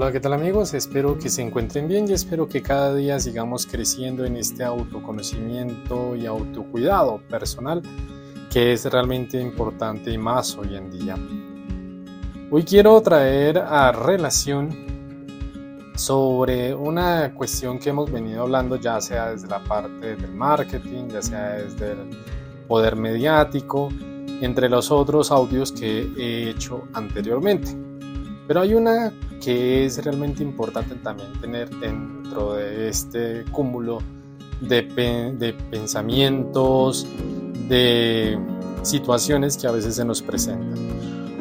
Hola, ¿qué tal amigos? Espero que se encuentren bien y espero que cada día sigamos creciendo en este autoconocimiento y autocuidado personal que es realmente importante y más hoy en día. Hoy quiero traer a relación sobre una cuestión que hemos venido hablando ya sea desde la parte del marketing, ya sea desde el poder mediático, entre los otros audios que he hecho anteriormente. Pero hay una que es realmente importante también tener dentro de este cúmulo de, de pensamientos, de situaciones que a veces se nos presentan.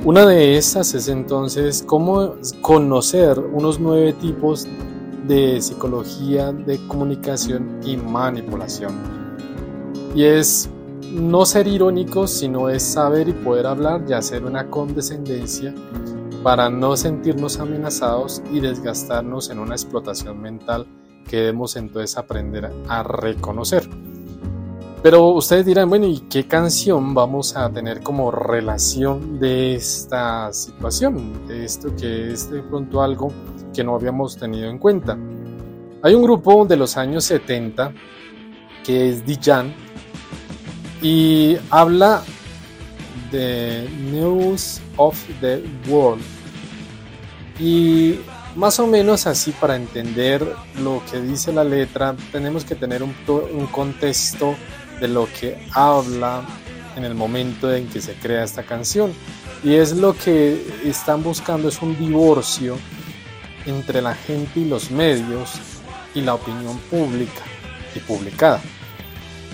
Una de esas es entonces cómo conocer unos nueve tipos de psicología de comunicación y manipulación. Y es no ser irónicos, sino es saber y poder hablar y hacer una condescendencia para no sentirnos amenazados y desgastarnos en una explotación mental que debemos entonces aprender a reconocer. Pero ustedes dirán, bueno, ¿y qué canción vamos a tener como relación de esta situación? De esto que es de pronto algo que no habíamos tenido en cuenta. Hay un grupo de los años 70 que es Dijan y habla de News of the World. Y más o menos así para entender lo que dice la letra tenemos que tener un, un contexto de lo que habla en el momento en que se crea esta canción. Y es lo que están buscando, es un divorcio entre la gente y los medios y la opinión pública y publicada.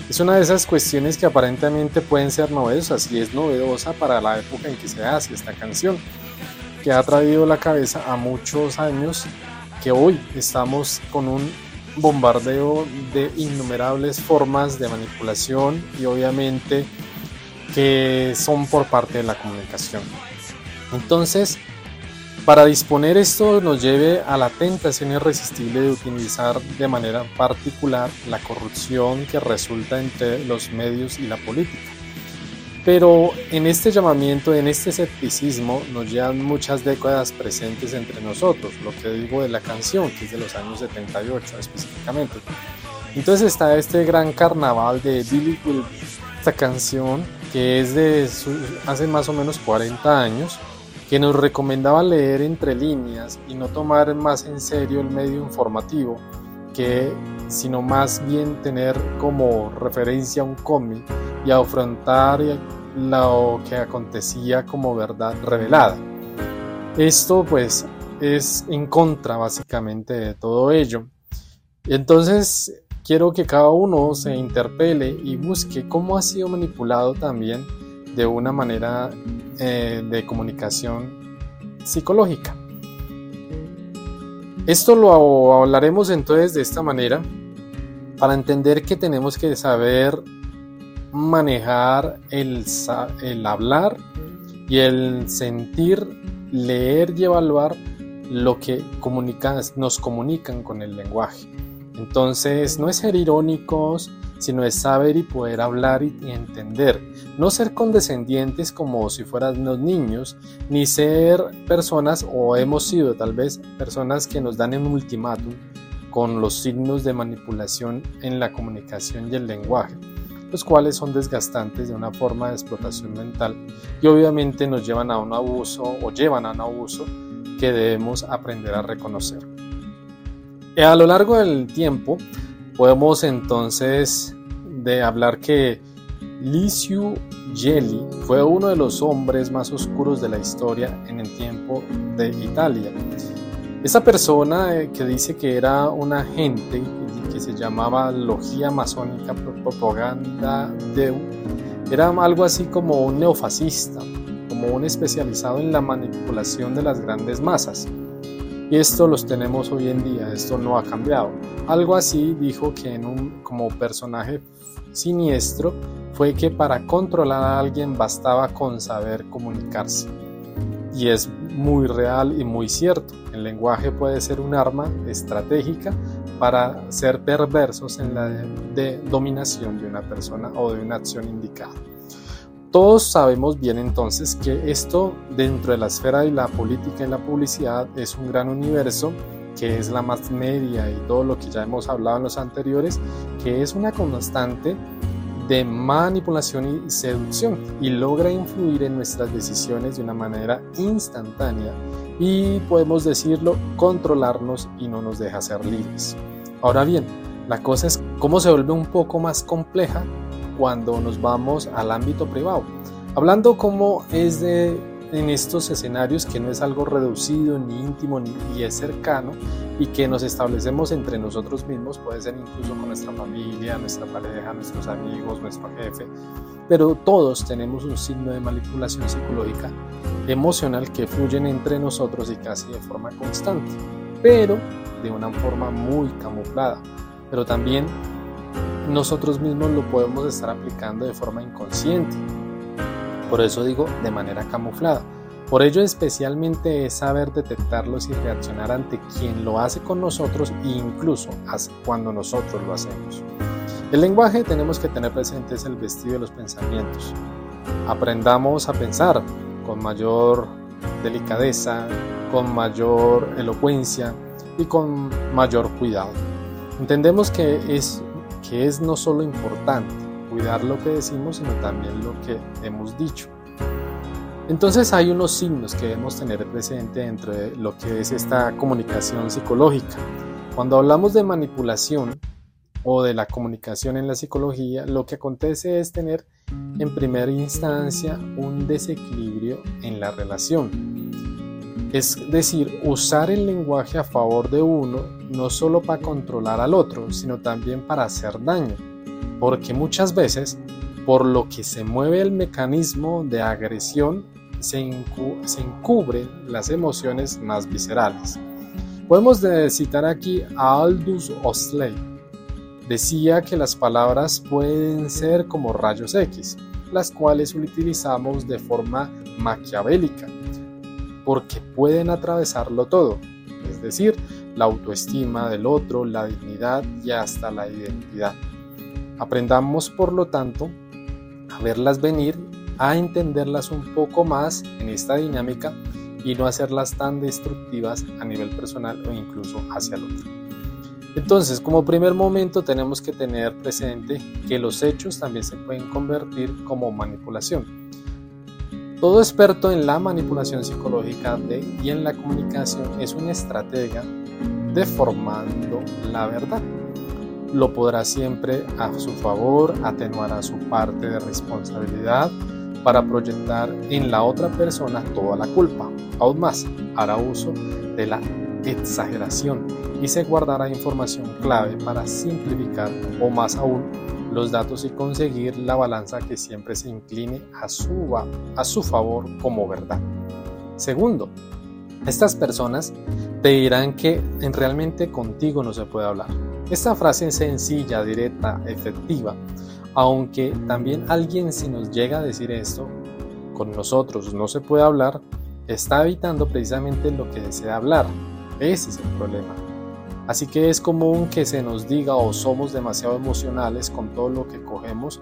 Es una de esas cuestiones que aparentemente pueden ser novedosas y es novedosa para la época en que se hace esta canción, que ha traído la cabeza a muchos años que hoy estamos con un bombardeo de innumerables formas de manipulación y obviamente que son por parte de la comunicación. Entonces, para disponer esto nos lleve a la tentación irresistible de utilizar de manera particular la corrupción que resulta entre los medios y la política. Pero en este llamamiento, en este escepticismo, nos llevan muchas décadas presentes entre nosotros, lo que digo de la canción, que es de los años 78 específicamente. Entonces está este gran carnaval de Billy Wilder, esta canción que es de hace más o menos 40 años, que nos recomendaba leer entre líneas y no tomar más en serio el medio informativo, que sino más bien tener como referencia un cómic y afrontar lo que acontecía como verdad revelada. Esto pues es en contra básicamente de todo ello. Entonces quiero que cada uno se interpele y busque cómo ha sido manipulado también de una manera eh, de comunicación psicológica. Esto lo hablaremos entonces de esta manera para entender que tenemos que saber manejar el, el hablar y el sentir, leer y evaluar lo que nos comunican con el lenguaje. Entonces, no es ser irónicos, sino es saber y poder hablar y, entender. No ser condescendientes como si fueran los niños, ni ser personas, o hemos sido tal vez personas que nos dan un ultimátum con los signos de manipulación en la comunicación y el lenguaje, los cuales son desgastantes de una forma de explotación mental y obviamente nos llevan a un abuso o llevan a un abuso que debemos aprender a reconocer. A lo largo del tiempo podemos entonces de hablar que Licio Gelli fue uno de los hombres más oscuros de la historia en el tiempo de Italia. Esa persona eh, que dice que era un agente que se llamaba Logia Masónica Propaganda Deu, era algo así como un neofascista, como un especializado en la manipulación de las grandes masas. Y esto los tenemos hoy en día, esto no ha cambiado. Algo así dijo que en un, como personaje siniestro fue que para controlar a alguien bastaba con saber comunicarse. Y es muy real y muy cierto. El lenguaje puede ser un arma estratégica para ser perversos en la de dominación de una persona o de una acción indicada. Todos sabemos bien entonces que esto dentro de la esfera de la política y la publicidad es un gran universo que es la más media y todo lo que ya hemos hablado en los anteriores, que es una constante de manipulación y seducción y logra influir en nuestras decisiones de una manera instantánea y podemos decirlo, controlarnos y no nos deja ser libres. Ahora bien, la cosa es cómo se vuelve un poco más compleja cuando nos vamos al ámbito privado. Hablando cómo es de en estos escenarios que no es algo reducido ni íntimo ni es cercano y que nos establecemos entre nosotros mismos, puede ser incluso con nuestra familia, nuestra pareja, nuestros amigos, nuestro jefe, pero todos tenemos un signo de manipulación psicológica emocional que fluyen entre nosotros y casi de forma constante, pero de una forma muy camuflada. Pero también nosotros mismos lo podemos estar aplicando de forma inconsciente. Por eso digo de manera camuflada. Por ello especialmente es saber detectarlos y reaccionar ante quien lo hace con nosotros e incluso cuando nosotros lo hacemos. El lenguaje tenemos que tener presente es el vestido de los pensamientos. Aprendamos a pensar con mayor delicadeza, con mayor elocuencia y con mayor cuidado. Entendemos que es que es no solo importante cuidar lo que decimos, sino también lo que hemos dicho. Entonces hay unos signos que debemos tener presente dentro de lo que es esta comunicación psicológica. Cuando hablamos de manipulación o de la comunicación en la psicología, lo que acontece es tener en primera instancia un desequilibrio en la relación. Es decir, usar el lenguaje a favor de uno no solo para controlar al otro, sino también para hacer daño. Porque muchas veces, por lo que se mueve el mecanismo de agresión, se, encubren las emociones más viscerales. Podemos citar aquí a Aldous Huxley. Decía que las palabras pueden ser como rayos X, las cuales utilizamos de forma maquiavélica porque pueden atravesarlo todo, es decir, la autoestima del otro, la dignidad y hasta la identidad. Aprendamos, por lo tanto, a verlas venir, a entenderlas un poco más en esta dinámica y no hacerlas tan destructivas a nivel personal o incluso hacia el otro. Entonces, como primer momento tenemos que tener presente que los hechos también se pueden convertir como manipulación todo experto en la manipulación psicológica y en la comunicación es un estratega deformando la verdad. Lo podrá siempre a su favor, atenuará su parte de responsabilidad para proyectar en la otra persona toda la culpa. Aún más, hará uso de la exageración y se guardará información clave para simplificar o más aún los datos y conseguir la balanza que siempre se incline a su, a su favor como verdad. Segundo, estas personas te dirán que realmente contigo no se puede hablar. Esta frase es sencilla, directa, efectiva, aunque también alguien si nos llega a decir esto, con nosotros no se puede hablar, está evitando precisamente lo que desea hablar. Ese es el problema. Así que es común que se nos diga o somos demasiado emocionales con todo lo que cogemos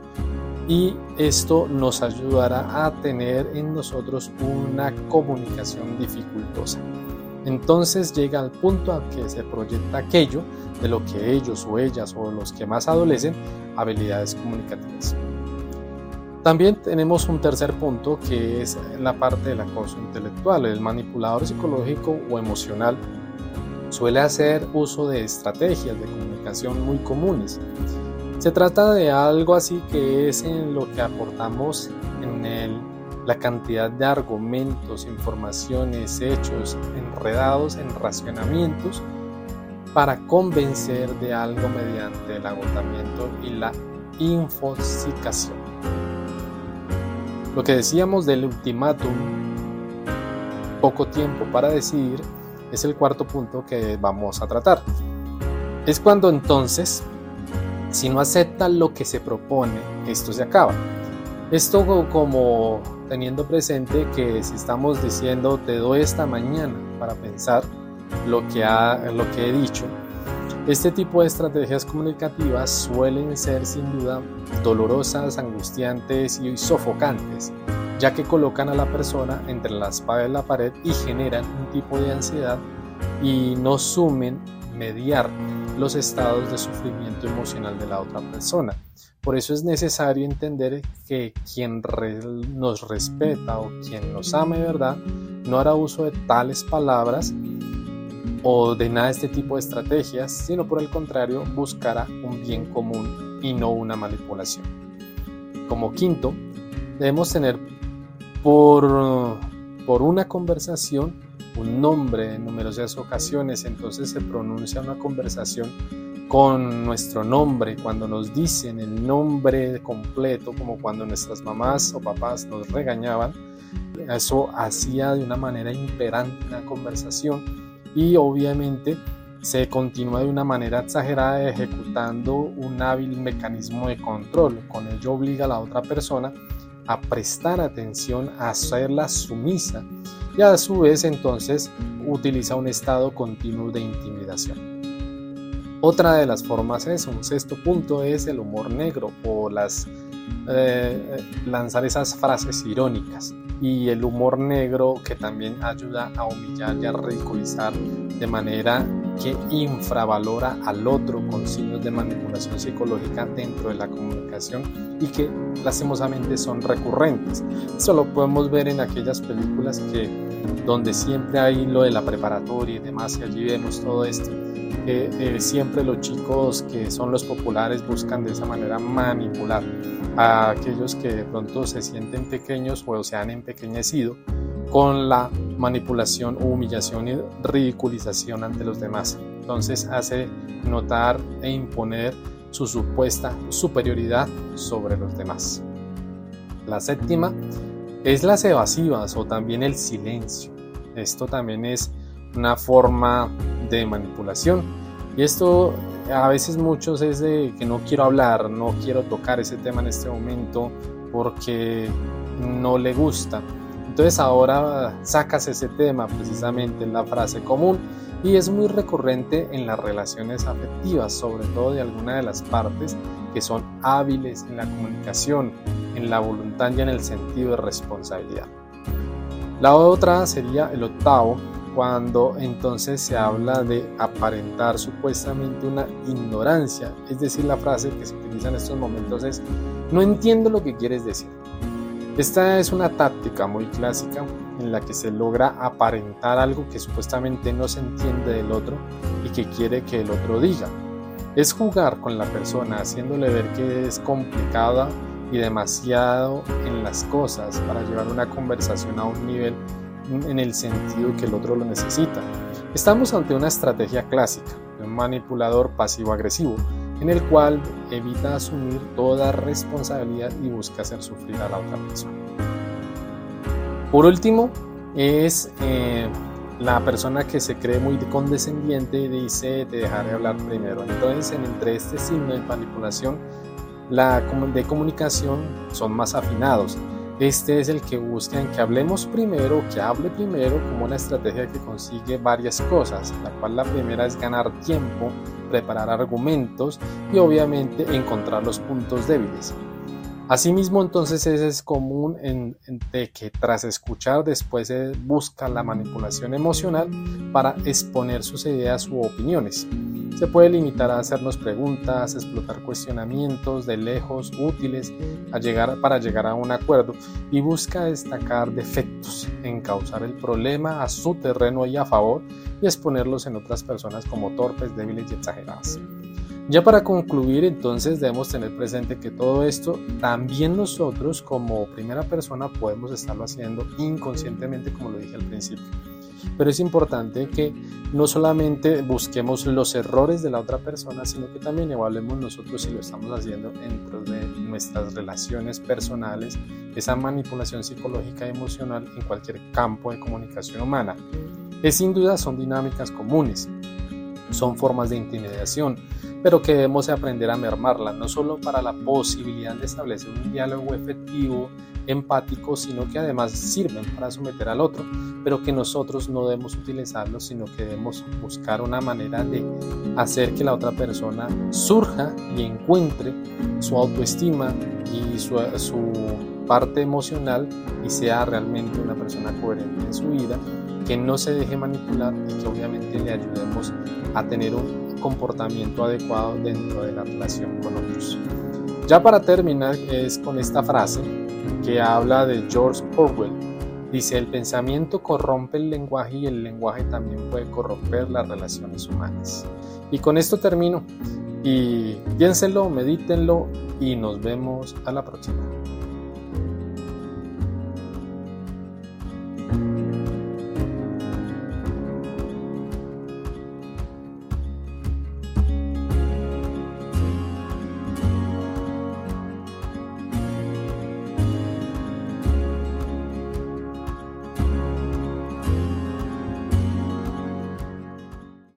y esto nos ayudará a tener en nosotros una comunicación dificultosa. Entonces llega al punto a que se proyecta aquello de lo que ellos o ellas o los que más adolecen, habilidades comunicativas. También tenemos un tercer punto que es la parte del acoso intelectual. El manipulador psicológico o emocional suele hacer uso de estrategias de comunicación muy comunes. Se trata de algo así que es en lo que aportamos en el, la cantidad de argumentos, informaciones, hechos enredados en racionamientos para convencer de algo mediante el agotamiento y la infosicación. Lo que decíamos del ultimátum, poco tiempo para decidir, es el cuarto punto que vamos a tratar. Es cuando entonces, si no acepta lo que se propone, esto se acaba. Esto como teniendo presente que si estamos diciendo te doy esta mañana para pensar lo que, ha, lo que he dicho, Este tipo de estrategias comunicativas suelen ser sin duda dolorosas, angustiantes y sofocantes, ya que colocan a la persona entre la espada y la pared y generan un tipo de ansiedad y no sumen mediar los estados de sufrimiento emocional de la otra persona. Por eso es necesario entender que quien nos respeta o quien nos ama de verdad no hará uso de tales palabras o de nada de este tipo de estrategias, sino por el contrario buscará un bien común y no una manipulación. Como quinto, debemos tener por, por una conversación un nombre en numerosas ocasiones, entonces se pronuncia una conversación con nuestro nombre, cuando nos dicen el nombre completo, como cuando nuestras mamás o papás nos regañaban, eso hacía de una manera imperante una conversación y obviamente se continúa de una manera exagerada ejecutando un hábil mecanismo de control. Con ello obliga a la otra persona a prestar atención, a hacerla sumisa y a su vez entonces utiliza un estado continuo de intimidación. Otra de las formas es, un sexto punto es el humor negro o las, eh, lanzar esas frases irónicas y el humor negro que también ayuda a humillar y a ridiculizar de manera que infravalora al otro con signos de manipulación psicológica dentro de la comunicación y que lastimosamente son recurrentes. Esto lo podemos ver en aquellas películas que donde siempre hay lo de la preparatoria y demás y allí vemos todo esto. Eh, siempre los chicos que son los populares buscan de esa manera manipular a aquellos que de pronto se sienten pequeños o se han empequeñecido con la manipulación, humillación y ridiculización ante los demás. Entonces hace notar e imponer su supuesta superioridad sobre los demás. La séptima es las evasivas o también el silencio. Esto también es una forma de manipulación. Y esto a veces muchos es de que no quiero hablar, no quiero tocar ese tema en este momento porque no le gusta. Entonces ahora sacas ese tema precisamente en la frase común y es muy recurrente en las relaciones afectivas, sobre todo de alguna de las partes que son hábiles en la comunicación, en la voluntad y en el sentido de responsabilidad. La otra sería el octavo, cuando entonces se habla de aparentar supuestamente una ignorancia, es decir, la frase que se utiliza en estos momentos es, no entiendo lo que quieres decir. Esta es una táctica muy clásica en la que se logra aparentar algo que supuestamente no se entiende del otro y que quiere que el otro diga. Es jugar con la persona haciéndole ver que es complicada y demasiado en las cosas para llevar una conversación a un nivel en el sentido que el otro lo necesita. Estamos ante una estrategia clásica un manipulador pasivo-agresivo, en el cual evita asumir toda responsabilidad y busca hacer sufrir a la otra persona. Por último, es eh, la persona que se cree muy condescendiente y dice te dejaré hablar primero. Entonces, entre este signo de manipulación, la de comunicación son más afinados. Este es el que busca en que hablemos primero, que hable primero, como una estrategia que consigue varias cosas, la cual la primera es ganar tiempo, preparar argumentos y obviamente encontrar los puntos débiles. Asimismo, entonces es común de que tras escuchar después se busca la manipulación emocional para exponer sus ideas u opiniones. Se puede limitar a hacernos preguntas, explotar cuestionamientos de lejos útiles para llegar a un acuerdo y busca destacar defectos, encauzar el problema a su terreno y a favor y exponerlos en otras personas como torpes, débiles y exageradas. Ya para concluir, entonces debemos tener presente que todo esto también nosotros como primera persona podemos estarlo haciendo inconscientemente, como lo dije al principio. Pero es importante que no solamente busquemos los errores de la otra persona, sino que también evaluemos nosotros si lo estamos haciendo dentro de nuestras relaciones personales, esa manipulación psicológica y emocional en cualquier campo de comunicación humana. Es sin duda son dinámicas comunes son formas de intimidación, pero que debemos aprender a mermarlas, no solo para la posibilidad de establecer un diálogo efectivo, empático, sino que además sirven para someter al otro, pero que nosotros no debemos utilizarlos, sino que debemos buscar una manera de hacer que la otra persona surja y encuentre su autoestima y su, su parte emocional y sea realmente una persona coherente en su vida, que no se deje manipular y que obviamente le ayudemos a tener un comportamiento adecuado dentro de la relación con otros. Ya para terminar es con esta frase que habla de George Orwell. Dice, el pensamiento corrompe el lenguaje y el lenguaje también puede corromper las relaciones humanas. Y con esto termino. Y piénsenlo, medítenlo y nos vemos a la próxima.